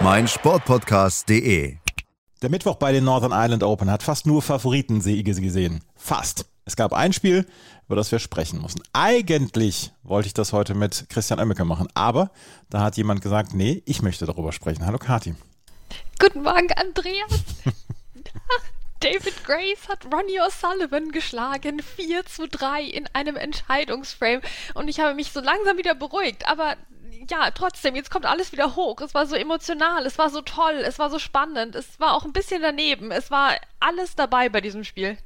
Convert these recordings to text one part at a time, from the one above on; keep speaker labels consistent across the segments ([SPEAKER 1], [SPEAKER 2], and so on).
[SPEAKER 1] meinsportpodcast.de.
[SPEAKER 2] Der Mittwoch bei den Northern Ireland Open hat fast nur Favoritensiege gesehen. Fast. Es gab ein Spiel, über das wir sprechen mussten. Eigentlich wollte ich das heute mit Christian Oemmeke machen, aber da hat jemand gesagt, nee, ich möchte darüber sprechen. Hallo Kati.
[SPEAKER 3] Guten Morgen, Andreas. David Grace hat Ronnie O'Sullivan geschlagen, 4 zu 3 in einem Entscheidungsframe. Und ich habe mich so langsam wieder beruhigt. Aber ja, trotzdem, jetzt kommt alles wieder hoch. Es war so emotional, es war so toll, es war so spannend, es war auch ein bisschen daneben. Es war alles dabei bei diesem Spiel.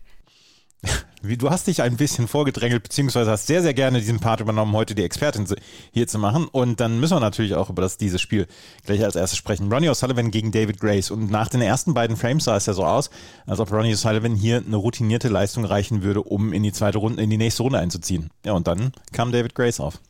[SPEAKER 2] Wie, du hast dich ein bisschen vorgedrängelt, beziehungsweise hast sehr, sehr gerne diesen Part übernommen, heute die Expertin hier zu machen. Und dann müssen wir natürlich auch über das, dieses Spiel gleich als erstes sprechen. Ronnie O'Sullivan gegen David Grace. Und nach den ersten beiden Frames sah es ja so aus, als ob Ronnie O'Sullivan hier eine routinierte Leistung reichen würde, um in die zweite Runde, in die nächste Runde einzuziehen. Ja, und dann kam David Grace auf.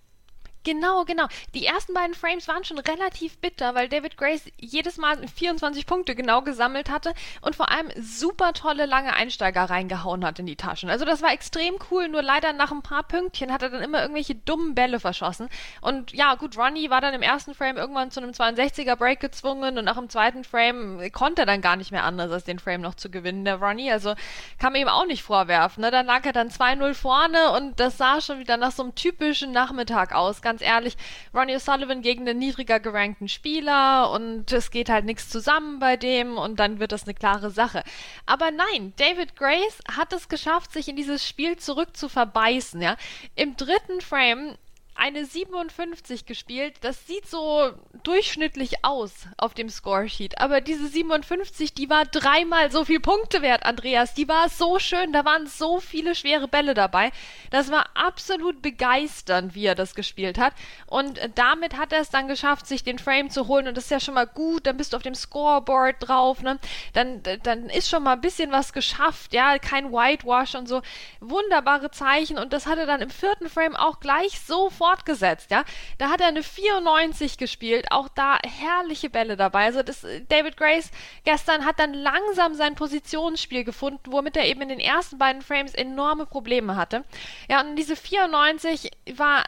[SPEAKER 3] Genau, genau. Die ersten beiden Frames waren schon relativ bitter, weil David Grace jedes Mal 24 Punkte genau gesammelt hatte und vor allem super tolle lange Einsteiger reingehauen hat in die Taschen. Also das war extrem cool, nur leider nach ein paar Pünktchen hat er dann immer irgendwelche dummen Bälle verschossen. Und ja, gut, Ronnie war dann im ersten Frame irgendwann zu einem 62er Break gezwungen und nach dem zweiten Frame konnte er dann gar nicht mehr anders, als den Frame noch zu gewinnen, der Ronnie. Also kann man ihm auch nicht vorwerfen. Ne? Dann lag er dann 2-0 vorne und das sah schon wieder nach so einem typischen Nachmittag aus. Ganz ehrlich, Ronnie O'Sullivan gegen einen niedriger gerankten Spieler und es geht halt nichts zusammen bei dem und dann wird das eine klare Sache. Aber nein, David Grace hat es geschafft, sich in dieses Spiel zurück zu verbeißen, ja. Im dritten Frame eine 57 gespielt. Das sieht so durchschnittlich aus auf dem Scoresheet. Aber diese 57, die war dreimal so viel Punkte wert, Andreas. Die war so schön. Da waren so viele schwere Bälle dabei. Das war absolut begeisternd, wie er das gespielt hat. Und damit hat er es dann geschafft, sich den Frame zu holen. Und das ist ja schon mal gut. Dann bist du auf dem Scoreboard drauf. Ne? Dann, dann ist schon mal ein bisschen was geschafft. Ja, kein Whitewash und so. Wunderbare Zeichen. Und das hat er dann im vierten Frame auch gleich sofort fortgesetzt, ja. Da hat er eine 94 gespielt, auch da herrliche Bälle dabei. Also das, David Grace gestern hat dann langsam sein Positionsspiel gefunden, womit er eben in den ersten beiden Frames enorme Probleme hatte. Ja, und diese 94 war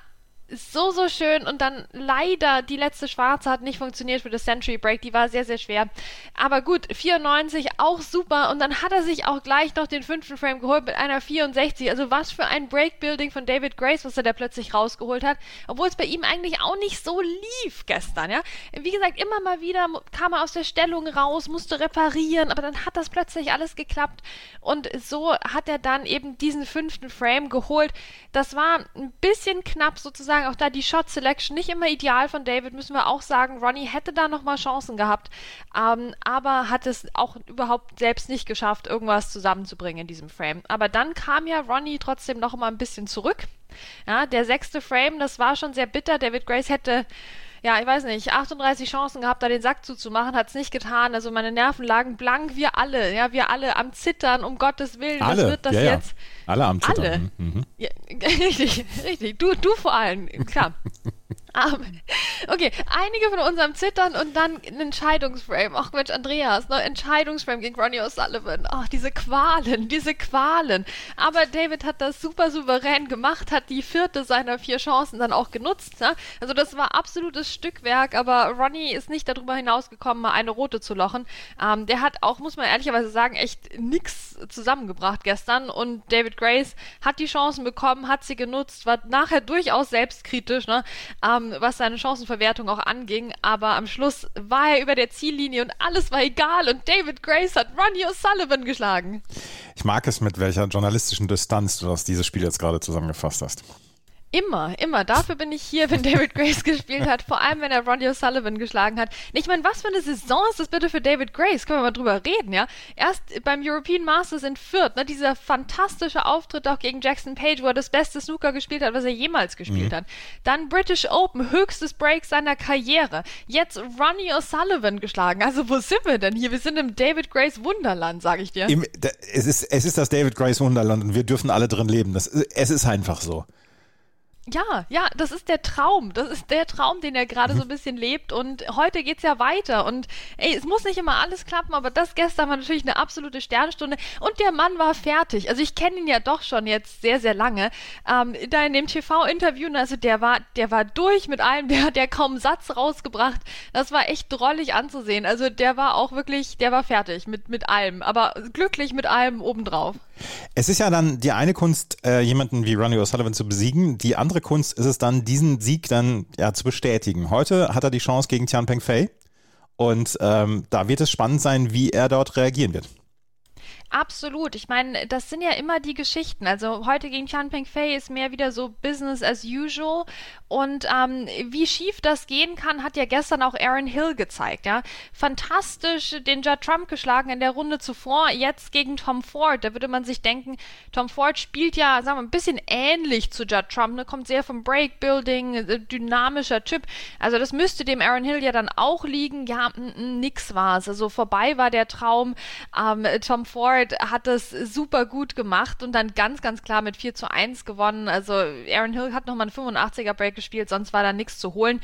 [SPEAKER 3] so, so schön und dann leider die letzte Schwarze hat nicht funktioniert für das Century Break, die war sehr, sehr schwer. Aber gut, 94 auch super und dann hat er sich auch gleich noch den fünften Frame geholt mit einer 64. Also was für ein Breakbuilding von David Grace, was er da plötzlich rausgeholt hat, obwohl es bei ihm eigentlich auch nicht so lief gestern, ja. Wie gesagt, immer mal wieder kam er aus der Stellung raus, musste reparieren, aber dann hat das plötzlich alles geklappt und so hat er dann eben diesen fünften Frame geholt. Das war ein bisschen knapp sozusagen sagen, auch da die Shot Selection nicht immer ideal von David, müssen wir auch sagen. Ronnie hätte da nochmal Chancen gehabt, ähm, aber hat es auch überhaupt selbst nicht geschafft, irgendwas zusammenzubringen in diesem Frame. Aber dann kam ja Ronnie trotzdem noch mal ein bisschen zurück. Ja, der sechste Frame, das war schon sehr bitter. David Grace hätte ja, ich weiß nicht, 38 Chancen gehabt, da den Sack zuzumachen, hat es nicht getan. Also meine Nerven lagen blank, wir alle, ja, wir alle am Zittern, um Gottes Willen,
[SPEAKER 2] alle.
[SPEAKER 3] was wird das
[SPEAKER 2] ja,
[SPEAKER 3] jetzt? Ja.
[SPEAKER 2] Alle am Zittern.
[SPEAKER 3] Alle.
[SPEAKER 2] Mhm. mhm.
[SPEAKER 3] Ja, richtig, richtig. Du, du vor allem, klar. Okay, einige von uns am Zittern und dann ein Entscheidungsframe. Ach Mensch, Andreas, ne? Entscheidungsframe gegen Ronnie O'Sullivan. Ach, diese Qualen, diese Qualen. Aber David hat das super souverän gemacht, hat die vierte seiner vier Chancen dann auch genutzt. Ne? Also das war absolutes Stückwerk, aber Ronnie ist nicht darüber hinausgekommen, mal eine rote zu lochen. Ähm, der hat auch, muss man ehrlicherweise sagen, echt nichts zusammengebracht gestern und David Grace hat die Chancen bekommen, hat sie genutzt, war nachher durchaus selbstkritisch, ne? Ähm, was seine Chancenverwertung auch anging, aber am Schluss war er über der Ziellinie und alles war egal und David Grace hat Ronnie O'Sullivan geschlagen.
[SPEAKER 2] Ich mag es, mit welcher journalistischen Distanz du das dieses Spiel jetzt gerade zusammengefasst hast.
[SPEAKER 3] Immer, immer. Dafür bin ich hier, wenn David Grace gespielt hat. Vor allem, wenn er Ronnie O'Sullivan geschlagen hat. Ich meine, was für eine Saison ist das bitte für David Grace? Können wir mal drüber reden, ja? Erst beim European Masters in Fürth, ne, dieser fantastische Auftritt auch gegen Jackson Page, wo er das beste Snooker gespielt hat, was er jemals gespielt mhm. hat. Dann British Open, höchstes Break seiner Karriere. Jetzt Ronnie O'Sullivan geschlagen. Also wo sind wir denn hier? Wir sind im David Grace Wunderland, sage ich dir. Im,
[SPEAKER 2] es, ist, es ist das David Grace Wunderland und wir dürfen alle drin leben. Das, es ist einfach so.
[SPEAKER 3] Ja, ja, das ist der Traum. Das ist der Traum, den er gerade so ein bisschen lebt. Und heute geht's ja weiter. Und ey, es muss nicht immer alles klappen, aber das gestern war natürlich eine absolute Sternstunde. Und der Mann war fertig. Also ich kenne ihn ja doch schon jetzt sehr, sehr lange. Ähm, da in dem TV-Interview, also der war, der war durch mit allem, der hat ja kaum einen Satz rausgebracht. Das war echt drollig anzusehen. Also der war auch wirklich, der war fertig mit, mit allem, aber glücklich mit allem obendrauf.
[SPEAKER 2] Es ist ja dann die eine Kunst, äh, jemanden wie Ronnie O'Sullivan zu besiegen. Die andere Kunst ist es dann, diesen Sieg dann ja zu bestätigen. Heute hat er die Chance gegen Tian Peng Fei. Und ähm, da wird es spannend sein, wie er dort reagieren wird.
[SPEAKER 3] Absolut. Ich meine, das sind ja immer die Geschichten. Also heute gegen Tian Peng Fei ist mehr wieder so Business as usual. Und ähm, wie schief das gehen kann, hat ja gestern auch Aaron Hill gezeigt. Ja, fantastisch den Judd Trump geschlagen in der Runde zuvor. Jetzt gegen Tom Ford. Da würde man sich denken, Tom Ford spielt ja, sagen wir, ein bisschen ähnlich zu Judd Trump. Ne? Kommt sehr vom Breakbuilding, äh, dynamischer Typ. Also das müsste dem Aaron Hill ja dann auch liegen. Ja, nix war es. Also vorbei war der Traum. Ähm, Tom Ford Howard hat das super gut gemacht und dann ganz, ganz klar mit 4 zu 1 gewonnen. Also Aaron Hill hat nochmal einen 85er Break gespielt, sonst war da nichts zu holen.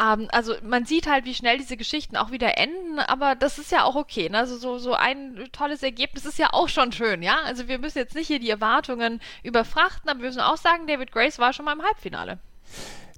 [SPEAKER 3] Ähm, also man sieht halt, wie schnell diese Geschichten auch wieder enden, aber das ist ja auch okay. Ne? Also so, so ein tolles Ergebnis ist ja auch schon schön, ja. Also wir müssen jetzt nicht hier die Erwartungen überfrachten, aber wir müssen auch sagen, David Grace war schon mal im Halbfinale.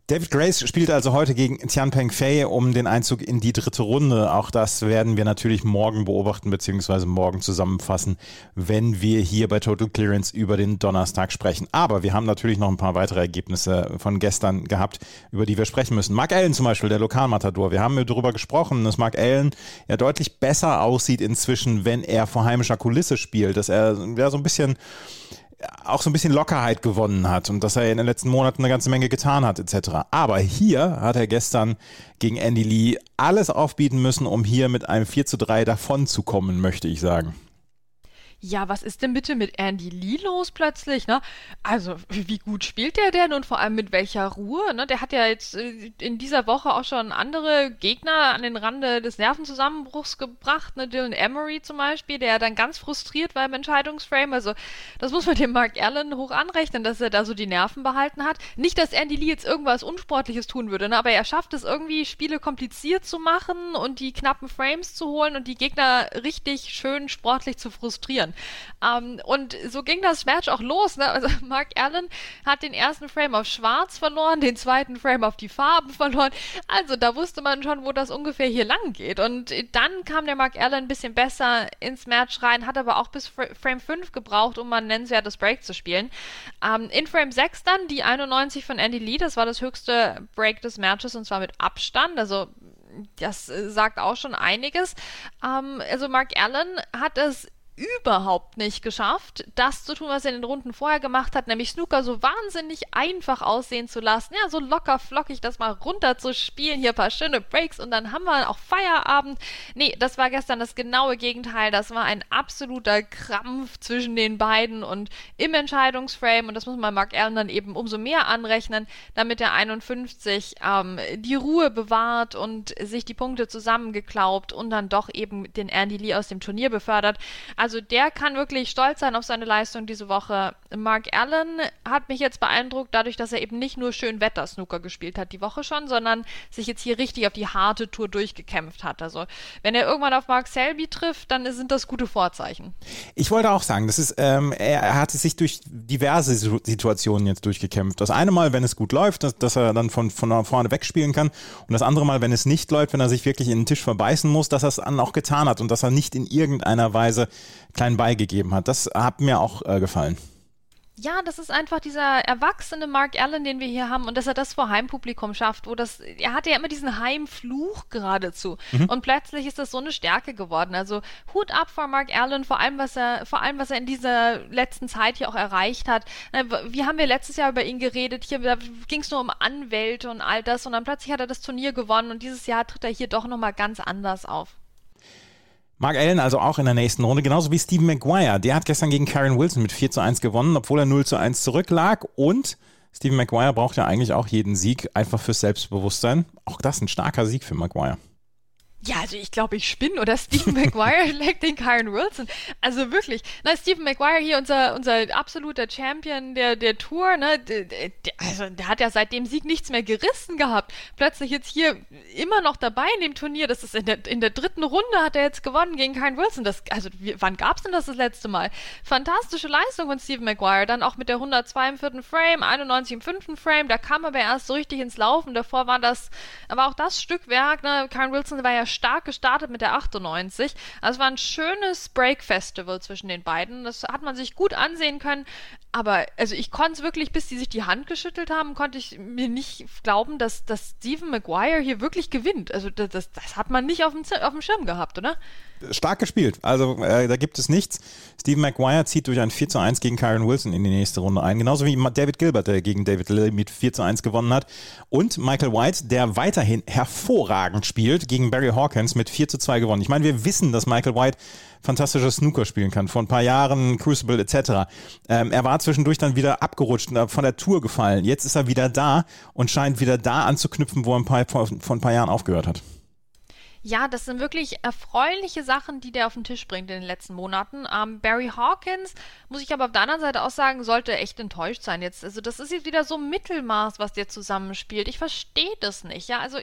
[SPEAKER 2] David Grace spielt also heute gegen Tian Peng Fei um den Einzug in die dritte Runde. Auch das werden wir natürlich morgen beobachten bzw. morgen zusammenfassen, wenn wir hier bei Total Clearance über den Donnerstag sprechen. Aber wir haben natürlich noch ein paar weitere Ergebnisse von gestern gehabt, über die wir sprechen müssen. Mark Allen zum Beispiel, der Lokalmatador. Wir haben darüber gesprochen, dass Mark Allen ja deutlich besser aussieht inzwischen, wenn er vor heimischer Kulisse spielt, dass er ja so ein bisschen auch so ein bisschen Lockerheit gewonnen hat und dass er in den letzten Monaten eine ganze Menge getan hat, etc. Aber hier hat er gestern gegen Andy Lee alles aufbieten müssen, um hier mit einem 4 zu 3 davon zu kommen, möchte ich sagen
[SPEAKER 3] ja, was ist denn bitte mit Andy Lee los plötzlich, ne? Also, wie gut spielt der denn und vor allem mit welcher Ruhe, ne? Der hat ja jetzt äh, in dieser Woche auch schon andere Gegner an den Rande des Nervenzusammenbruchs gebracht, ne? Dylan Emery zum Beispiel, der dann ganz frustriert war im Entscheidungsframe. Also, das muss man dem Mark Allen hoch anrechnen, dass er da so die Nerven behalten hat. Nicht, dass Andy Lee jetzt irgendwas Unsportliches tun würde, ne? Aber er schafft es irgendwie, Spiele kompliziert zu machen und die knappen Frames zu holen und die Gegner richtig schön sportlich zu frustrieren. Ähm, und so ging das Match auch los. Ne? Also Mark Allen hat den ersten Frame auf Schwarz verloren, den zweiten Frame auf die Farben verloren. Also da wusste man schon, wo das ungefähr hier lang geht. Und dann kam der Mark Allen ein bisschen besser ins Match rein, hat aber auch bis Frame 5 gebraucht, um mal ein nennenswertes Break zu spielen. Ähm, in Frame 6 dann die 91 von Andy Lee, das war das höchste Break des Matches und zwar mit Abstand. Also das äh, sagt auch schon einiges. Ähm, also Mark Allen hat es überhaupt nicht geschafft, das zu tun, was er in den Runden vorher gemacht hat, nämlich Snooker so wahnsinnig einfach aussehen zu lassen. Ja, so locker flockig das mal runter zu spielen, hier paar schöne Breaks und dann haben wir auch Feierabend. Nee, das war gestern das genaue Gegenteil. Das war ein absoluter Krampf zwischen den beiden und im Entscheidungsframe und das muss man Mark Allen dann eben umso mehr anrechnen, damit der 51 ähm, die Ruhe bewahrt und sich die Punkte zusammengeklaubt und dann doch eben den Andy Lee aus dem Turnier befördert. Also der kann wirklich stolz sein auf seine Leistung diese Woche. Mark Allen hat mich jetzt beeindruckt, dadurch, dass er eben nicht nur schön Wetter-Snooker gespielt hat die Woche schon, sondern sich jetzt hier richtig auf die harte Tour durchgekämpft hat. Also wenn er irgendwann auf Mark Selby trifft, dann sind das gute Vorzeichen.
[SPEAKER 2] Ich wollte auch sagen, das ist, ähm, er hat sich durch diverse Situationen jetzt durchgekämpft. Das eine Mal, wenn es gut läuft, dass, dass er dann von, von vorne wegspielen kann und das andere Mal, wenn es nicht läuft, wenn er sich wirklich in den Tisch verbeißen muss, dass er es dann auch getan hat und dass er nicht in irgendeiner Weise klein beigegeben hat. Das hat mir auch äh, gefallen.
[SPEAKER 3] Ja, das ist einfach dieser erwachsene Mark Allen, den wir hier haben und dass er das vor Heimpublikum schafft, wo das, er hatte ja immer diesen Heimfluch geradezu mhm. und plötzlich ist das so eine Stärke geworden. Also Hut ab vor Mark Allen, vor allem was er, vor allem was er in dieser letzten Zeit hier auch erreicht hat. Wie haben wir letztes Jahr über ihn geredet? Hier ging es nur um Anwälte und all das und dann plötzlich hat er das Turnier gewonnen und dieses Jahr tritt er hier doch nochmal ganz anders auf.
[SPEAKER 2] Mark Allen also auch in der nächsten Runde, genauso wie Stephen Maguire. Der hat gestern gegen Karen Wilson mit 4 zu 1 gewonnen, obwohl er 0 zu 1 zurücklag. Und Stephen Maguire braucht ja eigentlich auch jeden Sieg, einfach fürs Selbstbewusstsein. Auch das ein starker Sieg für Maguire.
[SPEAKER 3] Ja, also ich glaube, ich spinne oder Stephen Maguire schlägt den Karen Wilson. Also wirklich. Na, Stephen Maguire hier, unser, unser absoluter Champion der, der Tour, ne? Also der hat ja seit dem Sieg nichts mehr gerissen gehabt. Plötzlich jetzt hier immer noch dabei in dem Turnier. Das ist in der, in der dritten Runde hat er jetzt gewonnen gegen Karen Wilson. Das, also wann gab's denn das das letzte Mal? Fantastische Leistung von Stephen Maguire. Dann auch mit der 102 im vierten Frame, 91 im fünften Frame. Da kam aber erst so richtig ins Laufen. Davor war das, aber auch das Stückwerk, ne? Karen Wilson war ja stark gestartet mit der 98. Also es war ein schönes Break-Festival zwischen den beiden. Das hat man sich gut ansehen können. Aber also ich konnte es wirklich, bis die sich die Hand geschüttelt haben, konnte ich mir nicht glauben, dass, dass Stephen Maguire hier wirklich gewinnt. Also das, das, das hat man nicht auf dem, auf dem Schirm gehabt, oder?
[SPEAKER 2] Stark gespielt. Also äh, da gibt es nichts. Stephen Maguire zieht durch ein 4 zu 1 gegen Kyron Wilson in die nächste Runde ein. Genauso wie David Gilbert, der gegen David Lilly mit 4 zu 1 gewonnen hat. Und Michael White, der weiterhin hervorragend spielt, gegen Barry Hawkins mit 4 zu 2 gewonnen. Ich meine, wir wissen, dass Michael White fantastisches Snooker spielen kann. Vor ein paar Jahren Crucible etc. Ähm, er war zwischendurch dann wieder abgerutscht und von der Tour gefallen. Jetzt ist er wieder da und scheint wieder da anzuknüpfen, wo er ein paar, vor, vor ein paar Jahren aufgehört hat.
[SPEAKER 3] Ja, das sind wirklich erfreuliche Sachen, die der auf den Tisch bringt in den letzten Monaten. Ähm, Barry Hawkins, muss ich aber auf der anderen Seite auch sagen, sollte echt enttäuscht sein jetzt. Also das ist jetzt wieder so Mittelmaß, was der zusammenspielt. Ich verstehe das nicht. Ja, also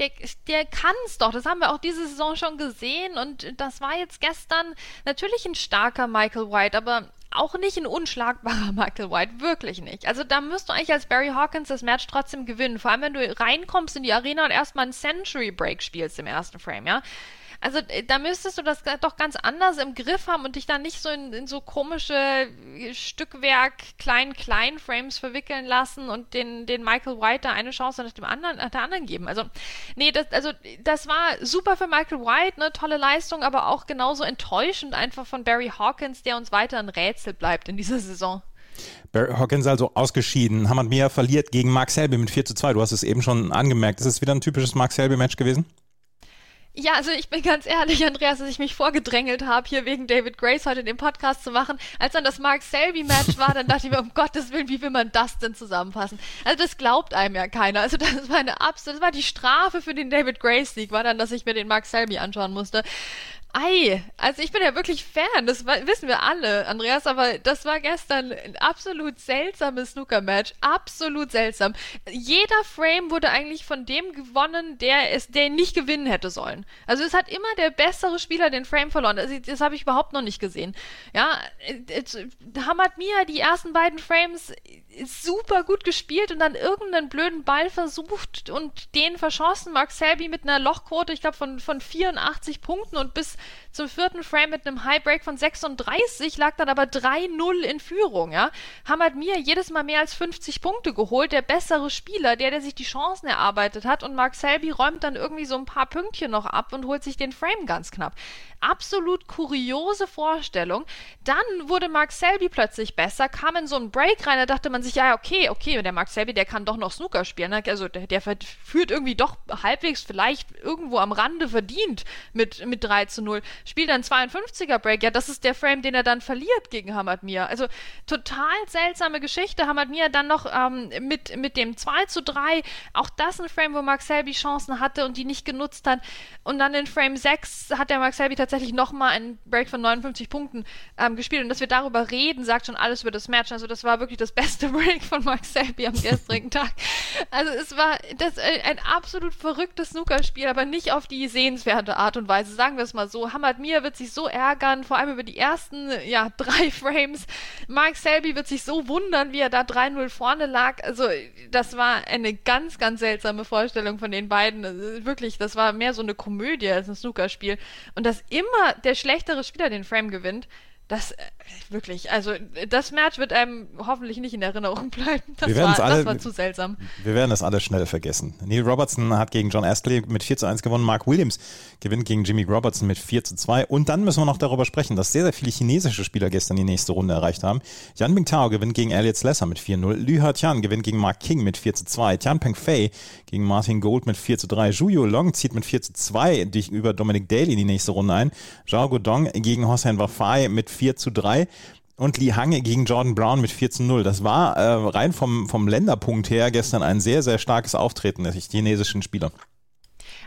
[SPEAKER 3] der, der kann es doch. Das haben wir auch diese Saison schon gesehen und das war jetzt gestern natürlich ein starker Michael White, aber auch nicht ein unschlagbarer Michael White, wirklich nicht. Also da müsst du eigentlich als Barry Hawkins das Match trotzdem gewinnen. Vor allem, wenn du reinkommst in die Arena und erstmal einen Century Break spielst im ersten Frame, ja. Also äh, da müsstest du das doch ganz anders im Griff haben und dich dann nicht so in, in so komische äh, Stückwerk klein-klein Frames verwickeln lassen und den, den Michael White da eine Chance nach dem anderen, nach der anderen geben. Also nee, das, also das war super für Michael White, ne, tolle Leistung, aber auch genauso enttäuschend einfach von Barry Hawkins, der uns weiter ein Rätsel bleibt in dieser Saison.
[SPEAKER 2] Barry Hawkins also ausgeschieden. Hamad Mia verliert gegen Mark Selby mit 4 zu 2. Du hast es eben schon angemerkt. Ist es wieder ein typisches Mark Selby-Match gewesen?
[SPEAKER 3] Ja, also ich bin ganz ehrlich, Andreas, dass ich mich vorgedrängelt habe, hier wegen David Grace heute den Podcast zu machen. Als dann das Mark Selby-Match war, dann dachte ich mir, um Gottes Willen, wie will man das denn zusammenfassen? Also das glaubt einem ja keiner. Also das war eine absolute, das war die Strafe für den David Grace-Sieg, war dann, dass ich mir den Mark Selby anschauen musste. Ei, also ich bin ja wirklich Fan, das wissen wir alle, Andreas, aber das war gestern ein absolut seltsames Snooker-Match. Absolut seltsam. Jeder Frame wurde eigentlich von dem gewonnen, der es, der nicht gewinnen hätte sollen. Also es hat immer der bessere Spieler den Frame verloren. Also das habe ich überhaupt noch nicht gesehen. Ja, Hamad Mia die ersten beiden Frames super gut gespielt und dann irgendeinen blöden Ball versucht und den verschossen. Mark Selby mit einer Lochquote, ich glaube, von, von 84 Punkten und bis zum vierten Frame mit einem High Break von 36 lag dann aber 3-0 in Führung, ja. Hamad Mir jedes Mal mehr als 50 Punkte geholt, der bessere Spieler, der, der sich die Chancen erarbeitet hat und Mark Selby räumt dann irgendwie so ein paar Pünktchen noch ab und holt sich den Frame ganz knapp. Absolut kuriose Vorstellung. Dann wurde Mark Selby plötzlich besser, kam in so einen Break rein, da dachte man sich, ja, okay, okay, der Mark Selby, der kann doch noch Snooker spielen, ne? also der, der führt irgendwie doch halbwegs vielleicht irgendwo am Rande verdient mit, mit 3 zu 0 spielt dann 52er Break. Ja, das ist der Frame, den er dann verliert gegen Hamad Mir. Also total seltsame Geschichte. Hamad Mir dann noch ähm, mit, mit dem 2 zu 3. Auch das ein Frame, wo Mark Selby Chancen hatte und die nicht genutzt hat. Und dann in Frame 6 hat der Mark Selby tatsächlich nochmal einen Break von 59 Punkten ähm, gespielt. Und dass wir darüber reden, sagt schon alles über das Match. Also das war wirklich das beste Break von Mark Selby am gestrigen Tag. Also es war das, äh, ein absolut verrücktes Snookerspiel, aber nicht auf die sehenswerte Art und Weise. Sagen wir es mal so. Hamad Mir wird sich so ärgern, vor allem über die ersten, ja, drei Frames. Mark Selby wird sich so wundern, wie er da 3-0 vorne lag. Also, das war eine ganz, ganz seltsame Vorstellung von den beiden. Wirklich, das war mehr so eine Komödie als ein Snookerspiel. Und dass immer der schlechtere Spieler den Frame gewinnt, Das äh, wirklich, also das Match wird einem hoffentlich nicht in Erinnerung bleiben. Das,
[SPEAKER 2] Wir
[SPEAKER 3] war,
[SPEAKER 2] alle-
[SPEAKER 3] das war zu seltsam.
[SPEAKER 2] Wir werden das alles schnell vergessen. Neil Robertson hat gegen John Astley mit 4 zu 1 gewonnen. Mark Williams gewinnt gegen Jimmy Robertson mit 4 zu 2. Und dann müssen wir noch darüber sprechen, dass sehr, sehr viele chinesische Spieler gestern die nächste Runde erreicht haben. Yan Bingtao gewinnt gegen Elliot Slesser mit 4-0. Lü Tian gewinnt gegen Mark King mit 4 zu 2. Tian Peng Fei gegen Martin Gold mit 4 zu 3. Zhu Long zieht mit 4 zu 2 durch- über Dominic Daly in die nächste Runde ein. Zhao Guodong gegen Hossein Wafai mit 4 zu 3. Und Li Hang gegen Jordan Brown mit 4 zu 0. Das war äh, rein vom, vom Länderpunkt her gestern ein sehr, sehr starkes Auftreten der chinesischen Spieler.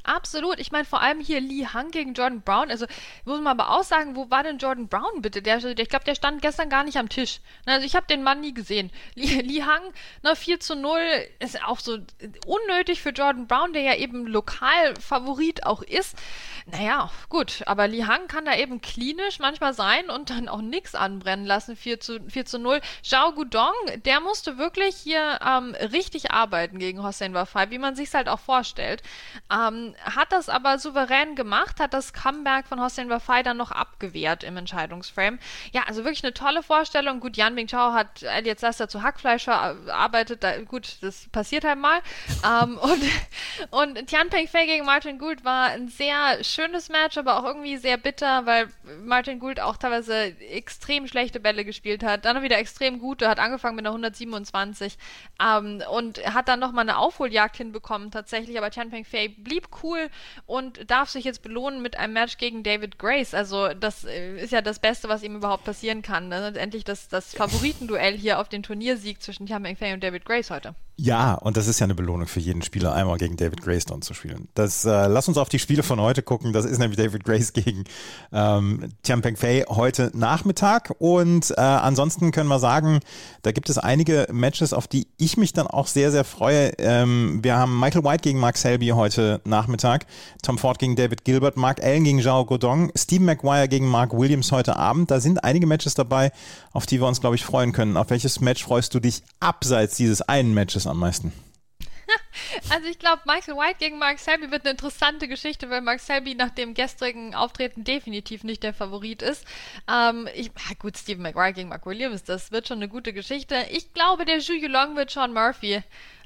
[SPEAKER 3] Absolut. Ich meine, vor allem hier Lee Hang gegen Jordan Brown. Also, muss man aber auch sagen, wo war denn Jordan Brown bitte? Der, der, ich glaube, der stand gestern gar nicht am Tisch. Also, ich habe den Mann nie gesehen. Lee, Lee Hang, na, 4 zu 0, ist auch so unnötig für Jordan Brown, der ja eben Lokalfavorit auch ist. Naja, gut, aber Li Hang kann da eben klinisch manchmal sein und dann auch nichts anbrennen lassen, 4 zu, 4 zu 0. Zhao Gudong, der musste wirklich hier ähm, richtig arbeiten gegen Hossein Wafai, wie man sich's halt auch vorstellt. Ähm, hat das aber souverän gemacht, hat das Comeback von Hossein Wafai dann noch abgewehrt im Entscheidungsframe. Ja, also wirklich eine tolle Vorstellung. Gut, Yan Bingchao hat Elliot Laster zu Hackfleisch verarbeitet, da, gut, das passiert halt mal. ähm, und, und Tian Peng Fei gegen Martin Gould war ein sehr schönes Match, aber auch irgendwie sehr bitter, weil Martin Gould auch teilweise extrem schlechte Bälle gespielt hat, dann wieder extrem gute, hat angefangen mit einer 127 ähm, und hat dann nochmal eine Aufholjagd hinbekommen tatsächlich, aber Tian Peng Fei blieb cool und darf sich jetzt belohnen mit einem Match gegen David Grace. Also das äh, ist ja das Beste, was ihm überhaupt passieren kann. Ne? Endlich das, das Favoritenduell hier auf den Turniersieg zwischen Peng Fei und David Grace heute.
[SPEAKER 2] Ja, und das ist ja eine Belohnung für jeden Spieler, einmal gegen David Greystone zu spielen. Das, äh, lass uns auf die Spiele von heute gucken. Das ist nämlich David Grace gegen ähm, Tian Peng Fei heute Nachmittag. Und äh, ansonsten können wir sagen, da gibt es einige Matches, auf die ich mich dann auch sehr, sehr freue. Ähm, wir haben Michael White gegen Mark Selby heute Nachmittag, Tom Ford gegen David Gilbert, Mark Allen gegen Zhao Godong, Steve McGuire gegen Mark Williams heute Abend. Da sind einige Matches dabei, auf die wir uns, glaube ich, freuen können. Auf welches Match freust du dich abseits dieses einen Matches am meisten?
[SPEAKER 3] Also ich glaube, Michael White gegen Mark Selby wird eine interessante Geschichte, weil Mark Selby nach dem gestrigen Auftreten definitiv nicht der Favorit ist. Ähm, ich, ah, gut, Stephen McGuire gegen Mark Williams, das wird schon eine gute Geschichte. Ich glaube, der Zhu Yulong wird Sean Murphy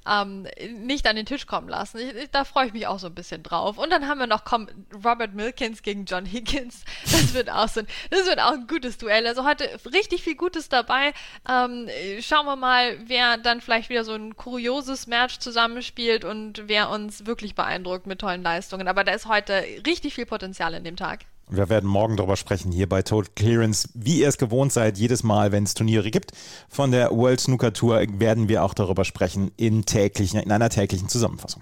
[SPEAKER 3] ähm, nicht an den Tisch kommen lassen. Ich, ich, da freue ich mich auch so ein bisschen drauf. Und dann haben wir noch komm, Robert Milkins gegen John Higgins. Das wird auch so ein, das wird auch ein gutes Duell. Also heute richtig viel Gutes dabei. Ähm, schauen wir mal, wer dann vielleicht wieder so ein kurioses Match zusammenspielt und wer uns wirklich beeindruckt mit tollen Leistungen. Aber da ist heute richtig viel Potenzial in dem Tag.
[SPEAKER 2] Wir werden morgen darüber sprechen hier bei Total Clearance. Wie ihr es gewohnt seid, jedes Mal, wenn es Turniere gibt von der World Snooker Tour, werden wir auch darüber sprechen in, täglichen, in einer täglichen Zusammenfassung.